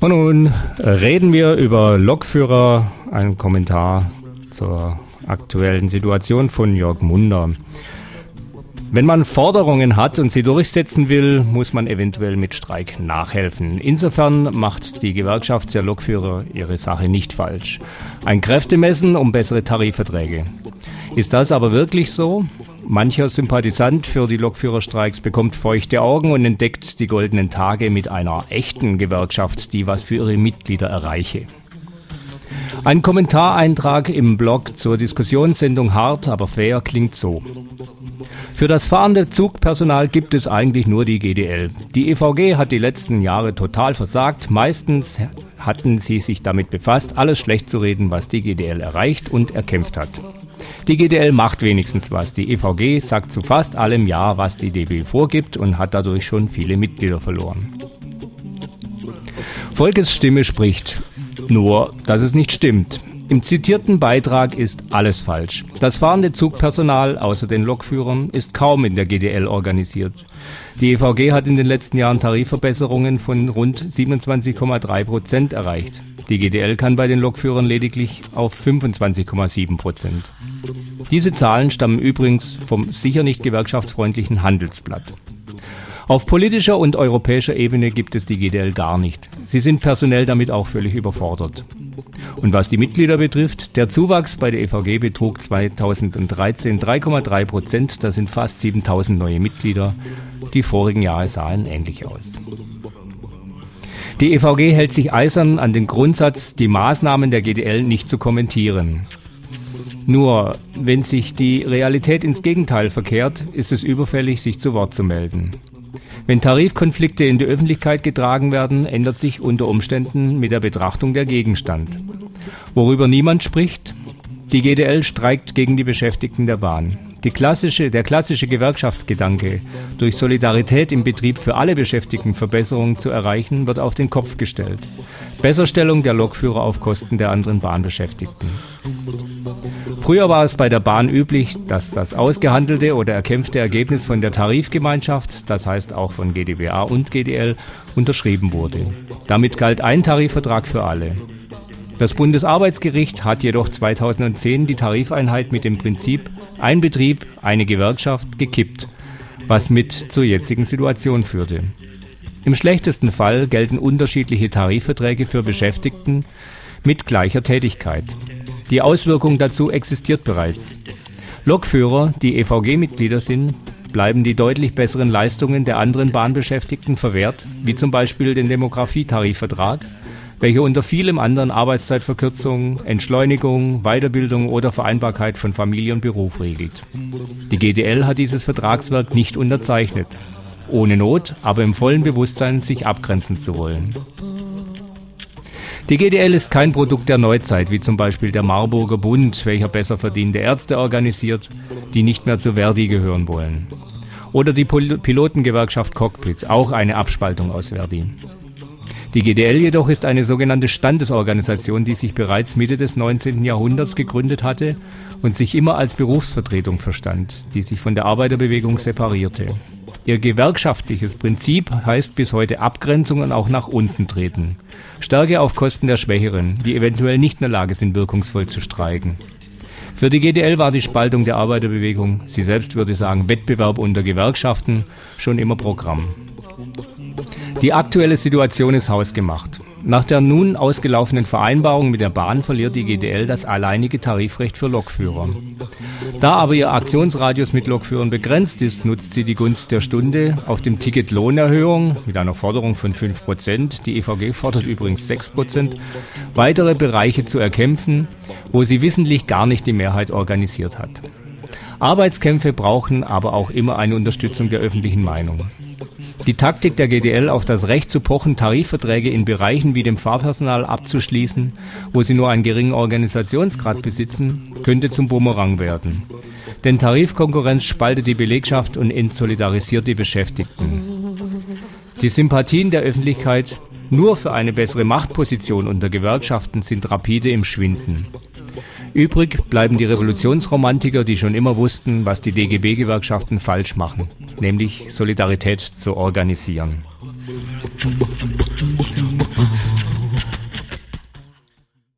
Und nun reden wir über Lokführer, ein Kommentar zur aktuellen Situation von Jörg Munder. Wenn man Forderungen hat und sie durchsetzen will, muss man eventuell mit Streik nachhelfen. Insofern macht die Gewerkschaft der Lokführer ihre Sache nicht falsch. Ein Kräftemessen um bessere Tarifverträge. Ist das aber wirklich so? Mancher Sympathisant für die Lokführerstreiks bekommt feuchte Augen und entdeckt die goldenen Tage mit einer echten Gewerkschaft, die was für ihre Mitglieder erreiche. Ein Kommentareintrag im Blog zur Diskussionssendung Hart, aber fair klingt so. Für das fahrende Zugpersonal gibt es eigentlich nur die GDL. Die EVG hat die letzten Jahre total versagt. Meistens hatten sie sich damit befasst, alles schlecht zu reden, was die GDL erreicht und erkämpft hat. Die GDL macht wenigstens was. Die EVG sagt zu fast allem Ja, was die DB vorgibt und hat dadurch schon viele Mitglieder verloren. Volkes Stimme spricht. Nur, dass es nicht stimmt. Im zitierten Beitrag ist alles falsch. Das fahrende Zugpersonal außer den Lokführern ist kaum in der GDL organisiert. Die EVG hat in den letzten Jahren Tarifverbesserungen von rund 27,3 Prozent erreicht. Die GDL kann bei den Lokführern lediglich auf 25,7 Prozent. Diese Zahlen stammen übrigens vom sicher nicht gewerkschaftsfreundlichen Handelsblatt. Auf politischer und europäischer Ebene gibt es die GDL gar nicht. Sie sind personell damit auch völlig überfordert. Und was die Mitglieder betrifft, der Zuwachs bei der EVG betrug 2013 3,3 Prozent. Das sind fast 7000 neue Mitglieder. Die vorigen Jahre sahen ähnlich aus. Die EVG hält sich eisern an den Grundsatz, die Maßnahmen der GDL nicht zu kommentieren. Nur, wenn sich die Realität ins Gegenteil verkehrt, ist es überfällig, sich zu Wort zu melden. Wenn Tarifkonflikte in die Öffentlichkeit getragen werden, ändert sich unter Umständen mit der Betrachtung der Gegenstand. Worüber niemand spricht, die GDL streikt gegen die Beschäftigten der Bahn. Klassische, der klassische Gewerkschaftsgedanke, durch Solidarität im Betrieb für alle Beschäftigten Verbesserungen zu erreichen, wird auf den Kopf gestellt. Besserstellung der Lokführer auf Kosten der anderen Bahnbeschäftigten. Früher war es bei der Bahn üblich, dass das ausgehandelte oder erkämpfte Ergebnis von der Tarifgemeinschaft, das heißt auch von GdBA und GDL, unterschrieben wurde. Damit galt ein Tarifvertrag für alle. Das Bundesarbeitsgericht hat jedoch 2010 die Tarifeinheit mit dem Prinzip ein Betrieb, eine Gewerkschaft gekippt, was mit zur jetzigen Situation führte. Im schlechtesten Fall gelten unterschiedliche Tarifverträge für Beschäftigten mit gleicher Tätigkeit. Die Auswirkung dazu existiert bereits. Lokführer, die EVG-Mitglieder sind, bleiben die deutlich besseren Leistungen der anderen Bahnbeschäftigten verwehrt, wie zum Beispiel den Demografietarifvertrag, welcher unter vielem anderen Arbeitszeitverkürzung, Entschleunigung, Weiterbildung oder Vereinbarkeit von Familie und Beruf regelt. Die GDL hat dieses Vertragswerk nicht unterzeichnet, ohne Not, aber im vollen Bewusstsein, sich abgrenzen zu wollen. Die GDL ist kein Produkt der Neuzeit, wie zum Beispiel der Marburger Bund, welcher besser verdiente Ärzte organisiert, die nicht mehr zu Verdi gehören wollen. Oder die Pilotengewerkschaft Cockpit, auch eine Abspaltung aus Verdi. Die GDL jedoch ist eine sogenannte Standesorganisation, die sich bereits Mitte des 19. Jahrhunderts gegründet hatte und sich immer als Berufsvertretung verstand, die sich von der Arbeiterbewegung separierte. Ihr gewerkschaftliches Prinzip heißt bis heute Abgrenzung und auch nach unten treten. Stärke auf Kosten der Schwächeren, die eventuell nicht in der Lage sind, wirkungsvoll zu streiken. Für die GDL war die Spaltung der Arbeiterbewegung, sie selbst würde sagen Wettbewerb unter Gewerkschaften, schon immer Programm. Die aktuelle Situation ist hausgemacht. Nach der nun ausgelaufenen Vereinbarung mit der Bahn verliert die GDL das alleinige Tarifrecht für Lokführer. Da aber ihr Aktionsradius mit Lokführern begrenzt ist, nutzt sie die Gunst der Stunde auf dem Ticket Lohnerhöhung mit einer Forderung von 5%, die EVG fordert übrigens 6%, weitere Bereiche zu erkämpfen, wo sie wissentlich gar nicht die Mehrheit organisiert hat. Arbeitskämpfe brauchen aber auch immer eine Unterstützung der öffentlichen Meinung. Die Taktik der GDL, auf das Recht zu pochen, Tarifverträge in Bereichen wie dem Fahrpersonal abzuschließen, wo sie nur einen geringen Organisationsgrad besitzen, könnte zum Bumerang werden. Denn Tarifkonkurrenz spaltet die Belegschaft und entsolidarisiert die Beschäftigten. Die Sympathien der Öffentlichkeit nur für eine bessere Machtposition unter Gewerkschaften sind rapide im Schwinden. Übrig bleiben die Revolutionsromantiker, die schon immer wussten, was die DGB-Gewerkschaften falsch machen, nämlich Solidarität zu organisieren.